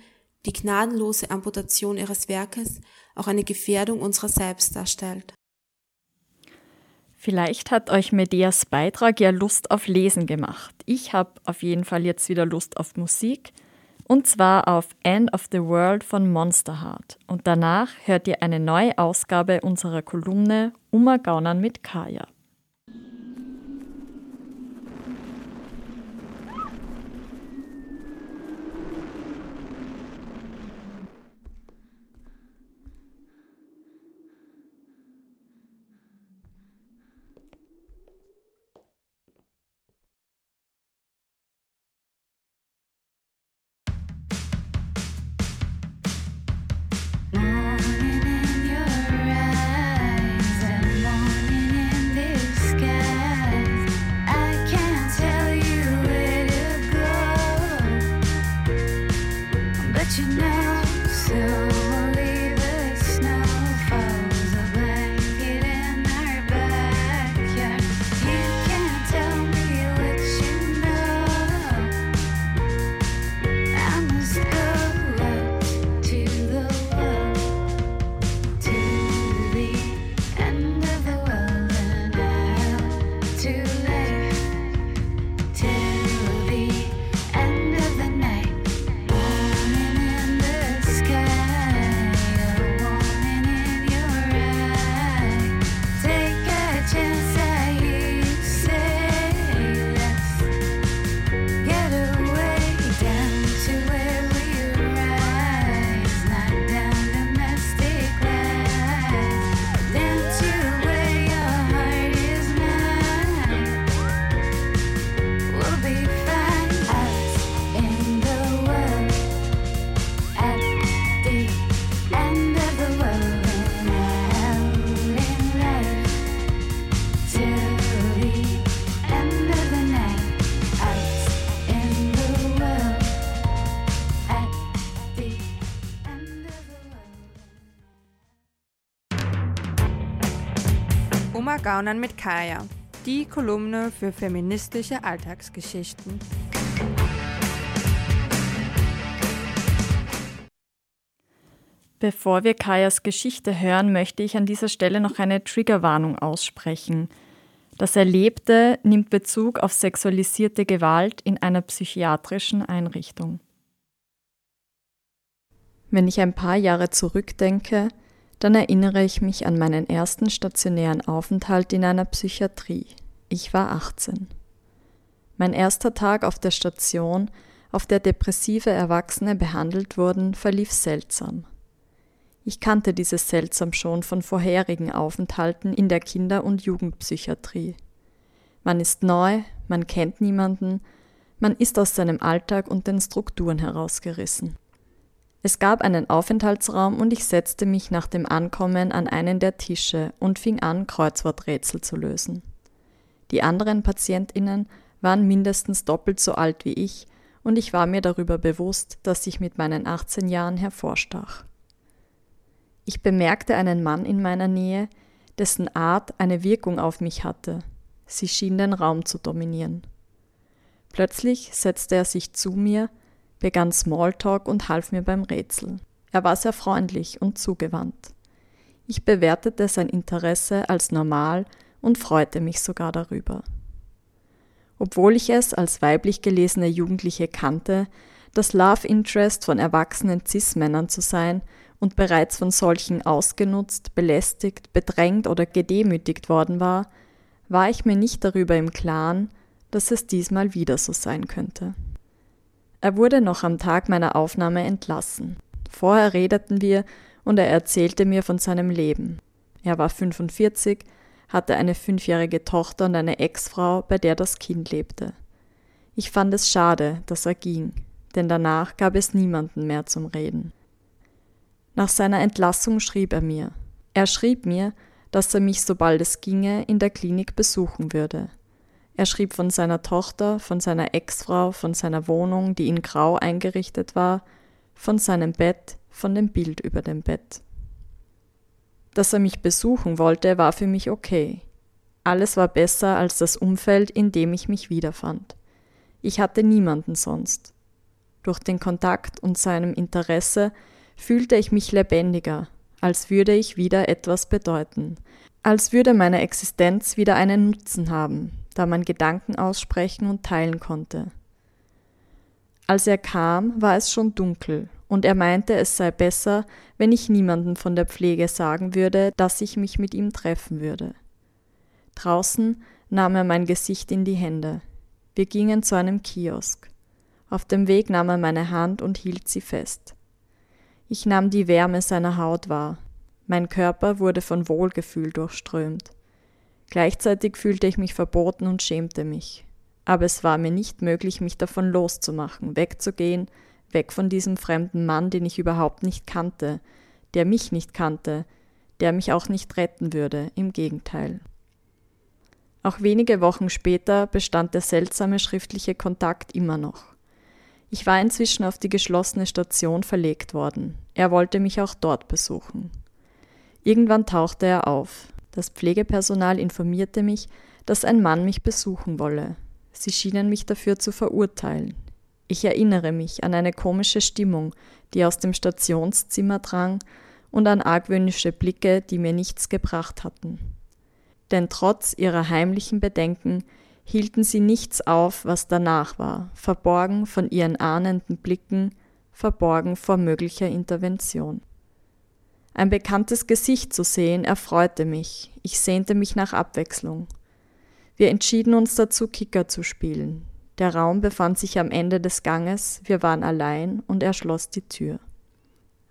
die gnadenlose Amputation ihres Werkes auch eine Gefährdung unserer selbst darstellt.
Vielleicht hat euch Medeas Beitrag ja Lust auf Lesen gemacht. Ich habe auf jeden Fall jetzt wieder Lust auf Musik. Und zwar auf End of the World von Monster Heart. Und danach hört ihr eine neue Ausgabe unserer Kolumne Uma Gaunern mit Kaya.
Gaunern mit Kaya, die Kolumne für feministische Alltagsgeschichten.
Bevor wir Kajas Geschichte hören, möchte ich an dieser Stelle noch eine Triggerwarnung aussprechen. Das Erlebte nimmt Bezug auf sexualisierte Gewalt in einer psychiatrischen Einrichtung. Wenn ich ein paar Jahre zurückdenke, dann erinnere ich mich an meinen ersten stationären Aufenthalt in einer Psychiatrie. Ich war 18. Mein erster Tag auf der Station, auf der depressive Erwachsene behandelt wurden, verlief seltsam. Ich kannte dieses Seltsam schon von vorherigen Aufenthalten in der Kinder- und Jugendpsychiatrie. Man ist neu, man kennt niemanden, man ist aus seinem Alltag und den Strukturen herausgerissen. Es gab einen Aufenthaltsraum und ich setzte mich nach dem Ankommen an einen der Tische und fing an, Kreuzworträtsel zu lösen. Die anderen Patientinnen waren mindestens doppelt so alt wie ich und ich war mir darüber bewusst, dass ich mit meinen 18 Jahren hervorstach. Ich bemerkte einen Mann in meiner Nähe, dessen Art eine Wirkung auf mich hatte. Sie schien den Raum zu dominieren. Plötzlich setzte er sich zu mir, begann Smalltalk und half mir beim Rätsel. Er war sehr freundlich und zugewandt. Ich bewertete sein Interesse als normal und freute mich sogar darüber. Obwohl ich es als weiblich gelesene Jugendliche kannte, das Love Interest von erwachsenen Cis-Männern zu sein und bereits von solchen ausgenutzt, belästigt, bedrängt oder gedemütigt worden war, war ich mir nicht darüber im Klaren, dass es diesmal wieder so sein könnte. Er wurde noch am Tag meiner Aufnahme entlassen. Vorher redeten wir und er erzählte mir von seinem Leben. Er war 45, hatte eine fünfjährige Tochter und eine Ex-Frau, bei der das Kind lebte. Ich fand es schade, dass er ging, denn danach gab es niemanden mehr zum Reden. Nach seiner Entlassung schrieb er mir. Er schrieb mir, dass er mich, sobald es ginge, in der Klinik besuchen würde. Er schrieb von seiner Tochter, von seiner Ex-Frau, von seiner Wohnung, die in Grau eingerichtet war, von seinem Bett, von dem Bild über dem Bett. Dass er mich besuchen wollte, war für mich okay. Alles war besser als das Umfeld, in dem ich mich wiederfand. Ich hatte niemanden sonst. Durch den Kontakt und seinem Interesse fühlte ich mich lebendiger, als würde ich wieder etwas bedeuten, als würde meine Existenz wieder einen Nutzen haben, da man Gedanken aussprechen und teilen konnte. Als er kam, war es schon dunkel, und er meinte, es sei besser, wenn ich niemandem von der Pflege sagen würde, dass ich mich mit ihm treffen würde. Draußen nahm er mein Gesicht in die Hände. Wir gingen zu einem Kiosk. Auf dem Weg nahm er meine Hand und hielt sie fest. Ich nahm die Wärme seiner Haut wahr. Mein Körper wurde von Wohlgefühl durchströmt. Gleichzeitig fühlte ich mich verboten und schämte mich. Aber es war mir nicht möglich, mich davon loszumachen, wegzugehen, weg von diesem fremden Mann, den ich überhaupt nicht kannte, der mich nicht kannte, der mich auch nicht retten würde, im Gegenteil. Auch wenige Wochen später bestand der seltsame schriftliche Kontakt immer noch. Ich war inzwischen auf die geschlossene Station verlegt worden. Er wollte mich auch dort besuchen. Irgendwann tauchte er auf. Das Pflegepersonal informierte mich, dass ein Mann mich besuchen wolle. Sie schienen mich dafür zu verurteilen. Ich erinnere mich an eine komische Stimmung, die aus dem Stationszimmer drang, und an argwöhnische Blicke, die mir nichts gebracht hatten. Denn trotz ihrer heimlichen Bedenken hielten sie nichts auf, was danach war, verborgen von ihren ahnenden Blicken, verborgen vor möglicher Intervention. Ein bekanntes Gesicht zu sehen erfreute mich, ich sehnte mich nach Abwechslung. Wir entschieden uns dazu, Kicker zu spielen. Der Raum befand sich am Ende des Ganges, wir waren allein und er schloss die Tür.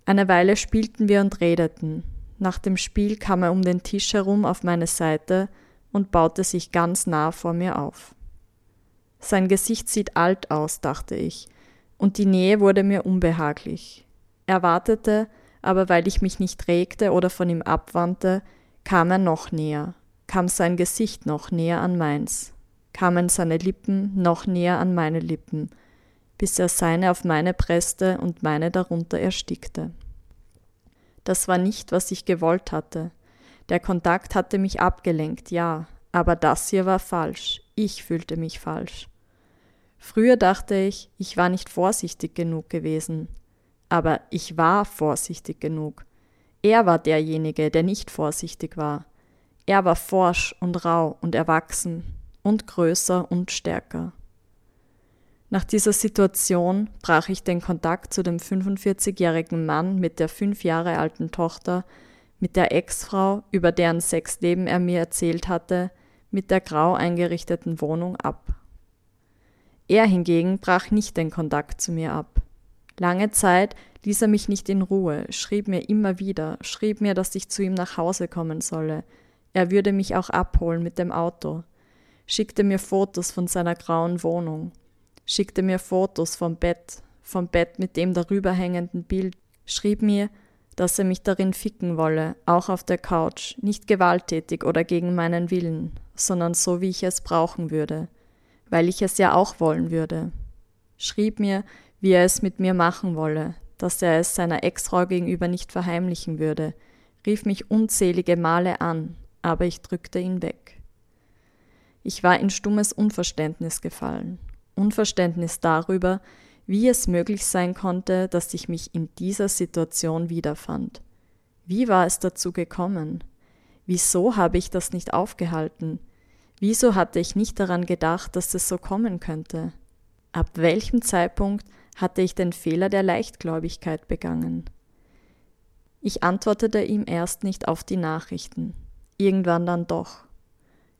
Eine Weile spielten wir und redeten. Nach dem Spiel kam er um den Tisch herum auf meine Seite und baute sich ganz nah vor mir auf. Sein Gesicht sieht alt aus, dachte ich, und die Nähe wurde mir unbehaglich. Er wartete, aber weil ich mich nicht regte oder von ihm abwandte, kam er noch näher, kam sein Gesicht noch näher an meins, kamen seine Lippen noch näher an meine Lippen, bis er seine auf meine presste und meine darunter erstickte. Das war nicht, was ich gewollt hatte. Der Kontakt hatte mich abgelenkt, ja, aber das hier war falsch. Ich fühlte mich falsch. Früher dachte ich, ich war nicht vorsichtig genug gewesen. Aber ich war vorsichtig genug. Er war derjenige, der nicht vorsichtig war. Er war forsch und rau und erwachsen und größer und stärker. Nach dieser Situation brach ich den Kontakt zu dem 45-jährigen Mann mit der fünf Jahre alten Tochter mit der Ex-Frau, über deren Sexleben er mir erzählt hatte, mit der grau eingerichteten Wohnung ab. Er hingegen brach nicht den Kontakt zu mir ab. Lange Zeit ließ er mich nicht in Ruhe, schrieb mir immer wieder, schrieb mir, dass ich zu ihm nach Hause kommen solle. Er würde mich auch abholen mit dem Auto, schickte mir Fotos von seiner grauen Wohnung, schickte mir Fotos vom Bett, vom Bett mit dem darüber hängenden Bild, schrieb mir, dass er mich darin ficken wolle, auch auf der Couch, nicht gewalttätig oder gegen meinen Willen, sondern so, wie ich es brauchen würde, weil ich es ja auch wollen würde. Schrieb mir, wie er es mit mir machen wolle, dass er es seiner Ex-Frau gegenüber nicht verheimlichen würde, rief mich unzählige Male an, aber ich drückte ihn weg. Ich war in stummes Unverständnis gefallen, Unverständnis darüber, wie es möglich sein konnte, dass ich mich in dieser Situation wiederfand. Wie war es dazu gekommen? Wieso habe ich das nicht aufgehalten? Wieso hatte ich nicht daran gedacht, dass es so kommen könnte? Ab welchem Zeitpunkt hatte ich den Fehler der Leichtgläubigkeit begangen? Ich antwortete ihm erst nicht auf die Nachrichten, irgendwann dann doch.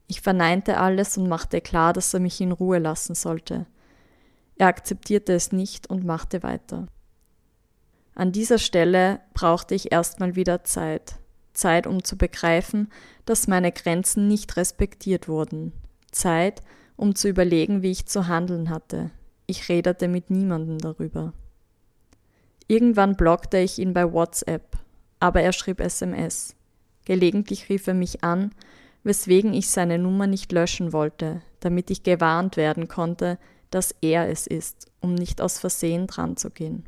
Ich verneinte alles und machte klar, dass er mich in Ruhe lassen sollte. Er akzeptierte es nicht und machte weiter. An dieser Stelle brauchte ich erstmal wieder Zeit. Zeit, um zu begreifen, dass meine Grenzen nicht respektiert wurden. Zeit, um zu überlegen, wie ich zu handeln hatte. Ich redete mit niemandem darüber. Irgendwann blockte ich ihn bei WhatsApp, aber er schrieb SMS. Gelegentlich rief er mich an, weswegen ich seine Nummer nicht löschen wollte, damit ich gewarnt werden konnte, dass er es ist, um nicht aus Versehen dran zu gehen.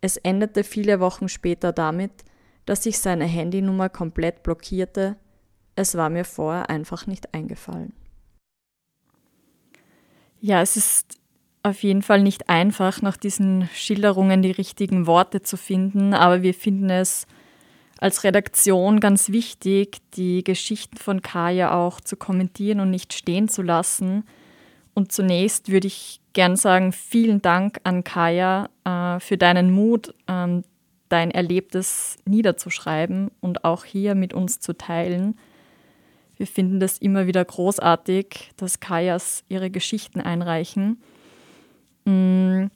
Es endete viele Wochen später damit, dass ich seine Handynummer komplett blockierte. Es war mir vorher einfach nicht eingefallen. Ja, es ist auf jeden Fall nicht einfach, nach diesen Schilderungen die richtigen Worte zu finden, aber wir finden es als Redaktion ganz wichtig, die Geschichten von Kaya auch zu kommentieren und nicht stehen zu lassen. Und zunächst würde ich gern sagen, vielen Dank an Kaya äh, für deinen Mut, ähm, dein Erlebtes niederzuschreiben und auch hier mit uns zu teilen. Wir finden das immer wieder großartig, dass Kajas ihre Geschichten einreichen. Mm,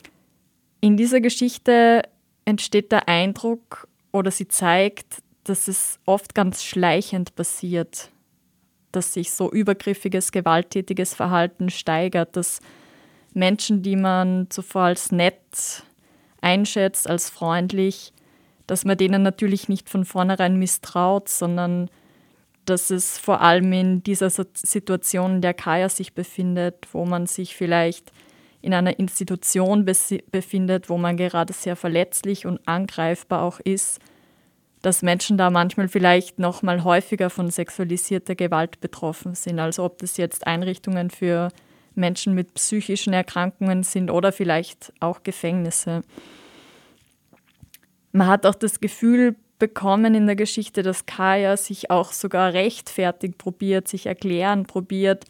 in dieser Geschichte entsteht der Eindruck oder sie zeigt, dass es oft ganz schleichend passiert, dass sich so übergriffiges, gewalttätiges Verhalten steigert, dass Menschen, die man zuvor als nett einschätzt, als freundlich, dass man denen natürlich nicht von vornherein misstraut, sondern dass es vor allem in dieser Situation, in der Kaya sich befindet, wo man sich vielleicht in einer Institution befindet, wo man gerade sehr verletzlich und angreifbar auch ist, dass Menschen da manchmal vielleicht noch mal häufiger von sexualisierter Gewalt betroffen sind. Also ob das jetzt Einrichtungen für Menschen mit psychischen Erkrankungen sind oder vielleicht auch Gefängnisse. Man hat auch das Gefühl bekommen in der Geschichte, dass Kaya sich auch sogar rechtfertigt probiert, sich erklären probiert,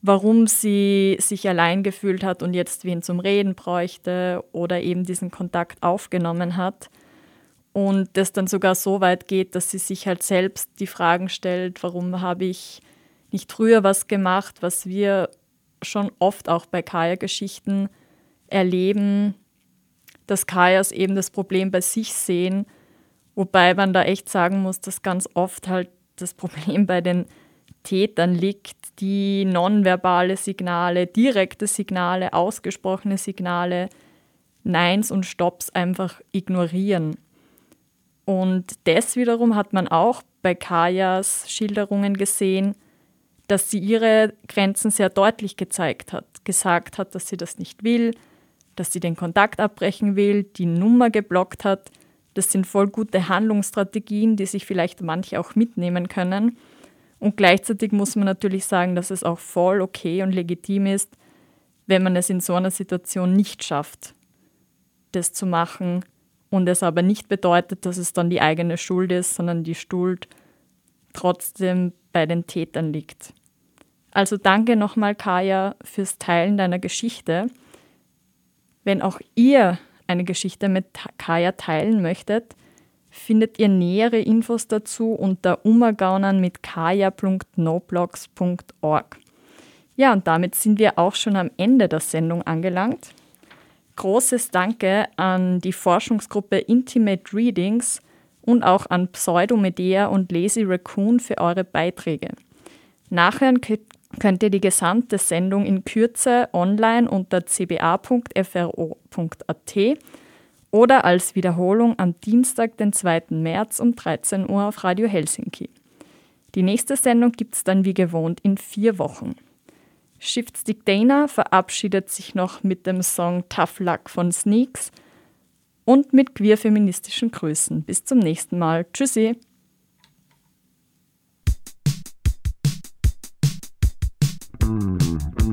warum sie sich allein gefühlt hat und jetzt wen zum Reden bräuchte oder eben diesen Kontakt aufgenommen hat. Und das dann sogar so weit geht, dass sie sich halt selbst die Fragen stellt, warum habe ich nicht früher was gemacht, was wir schon oft auch bei Kaya-Geschichten erleben, dass Kajas eben das Problem bei sich sehen, wobei man da echt sagen muss, dass ganz oft halt das Problem bei den Tätern liegt, die nonverbale Signale, direkte Signale, ausgesprochene Signale, Neins und Stops einfach ignorieren. Und das wiederum hat man auch bei Kajas Schilderungen gesehen, dass sie ihre Grenzen sehr deutlich gezeigt hat, gesagt hat, dass sie das nicht will, dass sie den Kontakt abbrechen will, die Nummer geblockt hat. Das sind voll gute Handlungsstrategien, die sich vielleicht manche auch mitnehmen können. Und gleichzeitig muss man natürlich sagen, dass es auch voll okay und legitim ist, wenn man es in so einer Situation nicht schafft, das zu machen und es aber nicht bedeutet, dass es dann die eigene Schuld ist, sondern die Schuld trotzdem bei den Tätern liegt. Also danke nochmal, Kaya, fürs Teilen deiner Geschichte. Wenn auch ihr eine Geschichte mit Kaya teilen möchtet, findet ihr nähere Infos dazu unter umagaunern mit kaya.noblogs.org. Ja, und damit sind wir auch schon am Ende der Sendung angelangt. Großes Danke an die Forschungsgruppe Intimate Readings und auch an Pseudomedea und Lazy Raccoon für eure Beiträge. Nachhören könnt ihr die gesamte Sendung in Kürze online unter cba.fro.at oder als Wiederholung am Dienstag, den 2. März um 13 Uhr auf Radio Helsinki. Die nächste Sendung gibt es dann wie gewohnt in vier Wochen. Shiftstick Dana verabschiedet sich noch mit dem Song Tough Luck von Sneaks und mit queer-feministischen Grüßen. Bis zum nächsten Mal. Tschüssi!
Mm-hmm.